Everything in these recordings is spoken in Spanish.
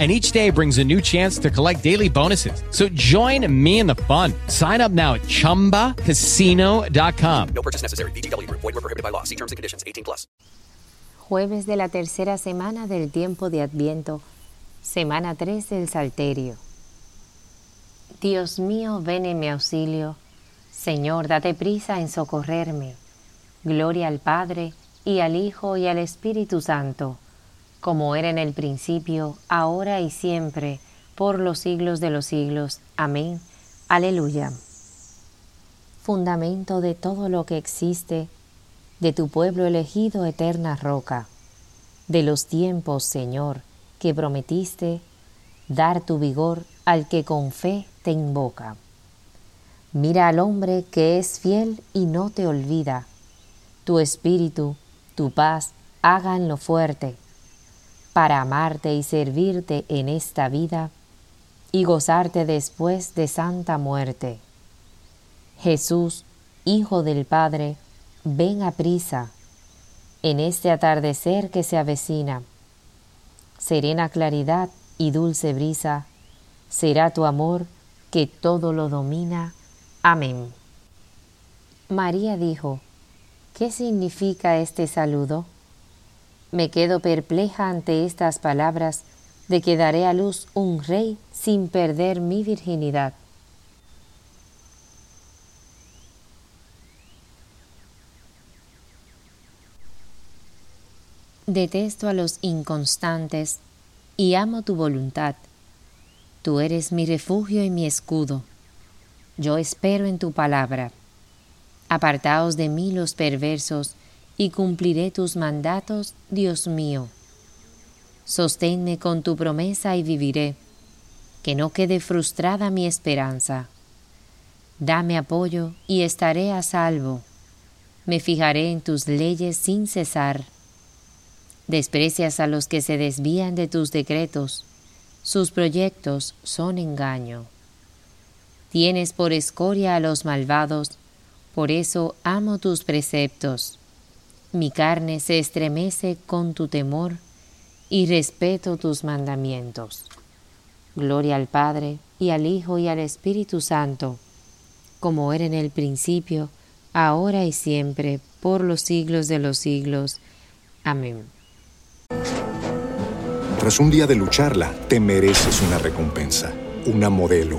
and each day brings a new chance to collect daily bonuses. So join me in the fun. Sign up now at ChumbaCasino.com. No purchase necessary. BGW. Void were prohibited by law. See terms and conditions. 18 plus. Jueves de la tercera semana del tiempo de Adviento, semana 3 del Salterio. Dios mío, ven en mi auxilio. Señor, date prisa en socorrerme. Gloria al Padre, y al Hijo, y al Espíritu Santo como era en el principio, ahora y siempre, por los siglos de los siglos. Amén. Aleluya. Fundamento de todo lo que existe, de tu pueblo elegido eterna roca, de los tiempos, Señor, que prometiste dar tu vigor al que con fe te invoca. Mira al hombre que es fiel y no te olvida. Tu espíritu, tu paz, hagan lo fuerte para amarte y servirte en esta vida y gozarte después de santa muerte. Jesús, Hijo del Padre, ven a prisa en este atardecer que se avecina. Serena claridad y dulce brisa, será tu amor que todo lo domina. Amén. María dijo, ¿qué significa este saludo? Me quedo perpleja ante estas palabras de que daré a luz un rey sin perder mi virginidad. Detesto a los inconstantes y amo tu voluntad. Tú eres mi refugio y mi escudo. Yo espero en tu palabra. Apartaos de mí los perversos, y cumpliré tus mandatos, Dios mío. Sosténme con tu promesa y viviré, que no quede frustrada mi esperanza. Dame apoyo y estaré a salvo. Me fijaré en tus leyes sin cesar. Desprecias a los que se desvían de tus decretos. Sus proyectos son engaño. Tienes por escoria a los malvados, por eso amo tus preceptos. Mi carne se estremece con tu temor y respeto tus mandamientos. Gloria al Padre, y al Hijo, y al Espíritu Santo, como era en el principio, ahora y siempre, por los siglos de los siglos. Amén. Tras un día de lucharla, te mereces una recompensa, una modelo,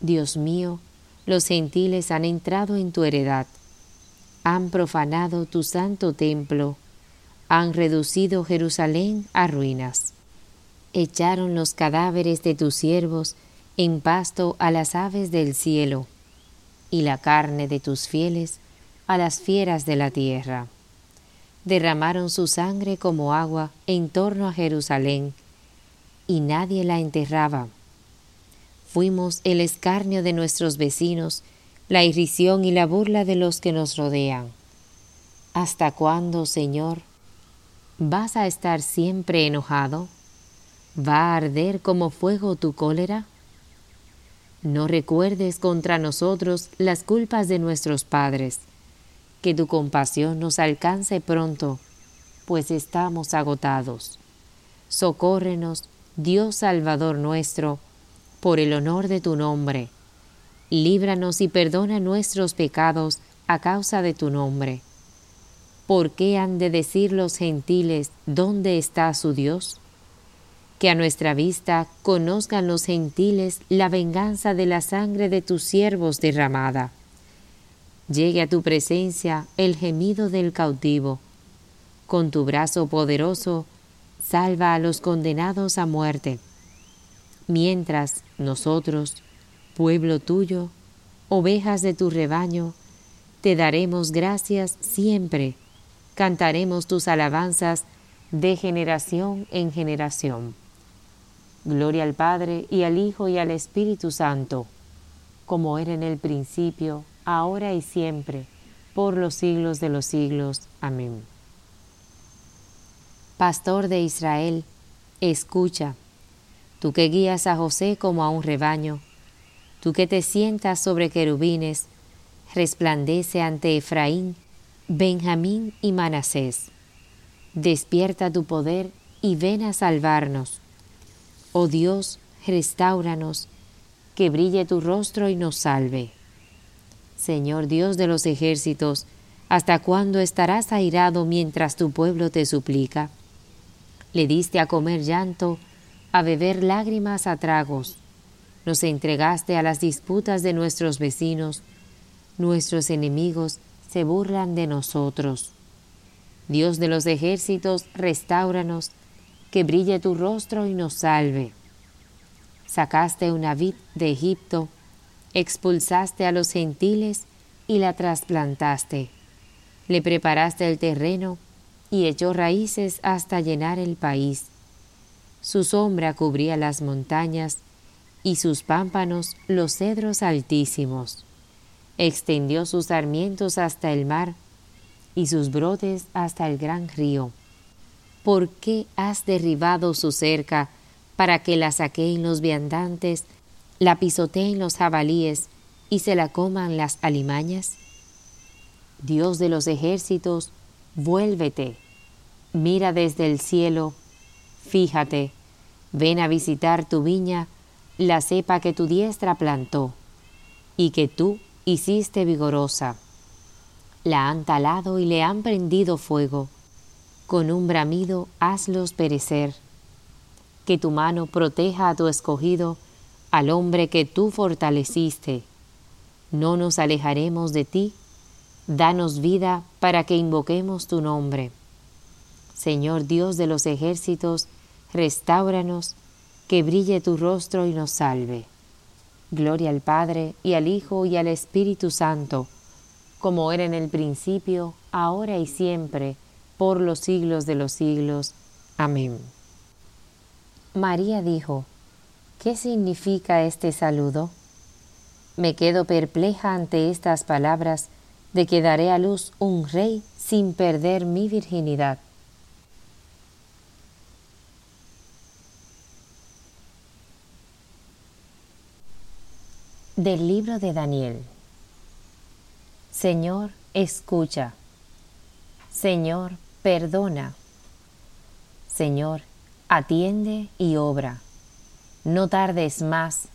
Dios mío, los gentiles han entrado en tu heredad, han profanado tu santo templo, han reducido Jerusalén a ruinas. Echaron los cadáveres de tus siervos en pasto a las aves del cielo, y la carne de tus fieles a las fieras de la tierra. Derramaron su sangre como agua en torno a Jerusalén, y nadie la enterraba. Fuimos el escarnio de nuestros vecinos, la irrisión y la burla de los que nos rodean. ¿Hasta cuándo, Señor? ¿Vas a estar siempre enojado? ¿Va a arder como fuego tu cólera? No recuerdes contra nosotros las culpas de nuestros padres, que tu compasión nos alcance pronto, pues estamos agotados. Socórrenos, Dios Salvador nuestro, por el honor de tu nombre. Líbranos y perdona nuestros pecados a causa de tu nombre. ¿Por qué han de decir los gentiles dónde está su Dios? que a nuestra vista conozcan los gentiles la venganza de la sangre de tus siervos derramada. Llegue a tu presencia el gemido del cautivo. Con tu brazo poderoso, salva a los condenados a muerte. Mientras nosotros, pueblo tuyo, ovejas de tu rebaño, te daremos gracias siempre, cantaremos tus alabanzas de generación en generación. Gloria al Padre y al Hijo y al Espíritu Santo, como era en el principio, ahora y siempre, por los siglos de los siglos. Amén. Pastor de Israel, escucha, tú que guías a José como a un rebaño, tú que te sientas sobre querubines, resplandece ante Efraín, Benjamín y Manasés. Despierta tu poder y ven a salvarnos Oh Dios, restauranos, que brille tu rostro y nos salve. Señor Dios de los ejércitos, ¿hasta cuándo estarás airado mientras tu pueblo te suplica? Le diste a comer llanto, a beber lágrimas a tragos. Nos entregaste a las disputas de nuestros vecinos. Nuestros enemigos se burlan de nosotros. Dios de los ejércitos, restauranos, que brille tu rostro y nos salve. Sacaste una vid de Egipto, expulsaste a los gentiles y la trasplantaste. Le preparaste el terreno y echó raíces hasta llenar el país. Su sombra cubría las montañas y sus pámpanos los cedros altísimos. Extendió sus sarmientos hasta el mar y sus brotes hasta el gran río. ¿por qué has derribado su cerca para que la saqueen los viandantes, la pisoteen los jabalíes y se la coman las alimañas? Dios de los ejércitos, vuélvete, mira desde el cielo, fíjate, ven a visitar tu viña, la cepa que tu diestra plantó y que tú hiciste vigorosa. La han talado y le han prendido fuego con un bramido hazlos perecer. Que tu mano proteja a tu escogido, al hombre que tú fortaleciste. No nos alejaremos de ti, danos vida para que invoquemos tu nombre. Señor Dios de los ejércitos, restauranos, que brille tu rostro y nos salve. Gloria al Padre, y al Hijo, y al Espíritu Santo, como era en el principio, ahora y siempre, por los siglos de los siglos. Amén. María dijo, ¿qué significa este saludo? Me quedo perpleja ante estas palabras de que daré a luz un rey sin perder mi virginidad. Del libro de Daniel Señor, escucha. Señor, perdona. Señor, atiende y obra. No tardes más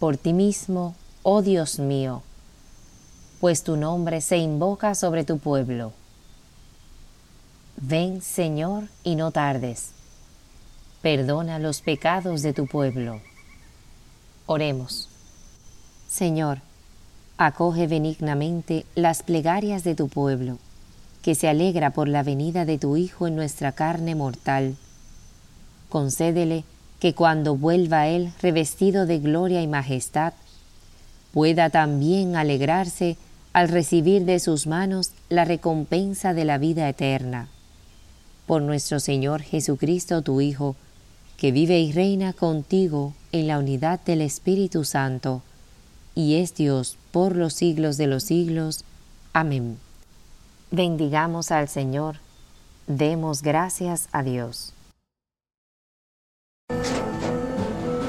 por ti mismo, oh Dios mío. pues tu nombre se invoca sobre tu pueblo. Ven, Señor, y no tardes. Perdona los pecados de tu pueblo. Oremos. Señor, acoge benignamente las plegarias de tu pueblo, que se alegra por la venida de tu Hijo en nuestra carne mortal. Concédele que cuando vuelva Él revestido de gloria y majestad, pueda también alegrarse al recibir de sus manos la recompensa de la vida eterna. Por nuestro Señor Jesucristo, tu Hijo, que vive y reina contigo en la unidad del Espíritu Santo, y es Dios por los siglos de los siglos. Amén. Bendigamos al Señor, demos gracias a Dios.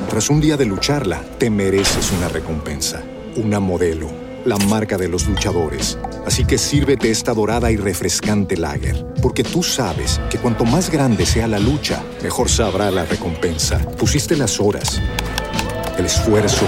Tras un día de lucharla, te mereces una recompensa, una modelo, la marca de los luchadores. Así que sírvete esta dorada y refrescante lager, porque tú sabes que cuanto más grande sea la lucha, mejor sabrá la recompensa. Pusiste las horas, el esfuerzo,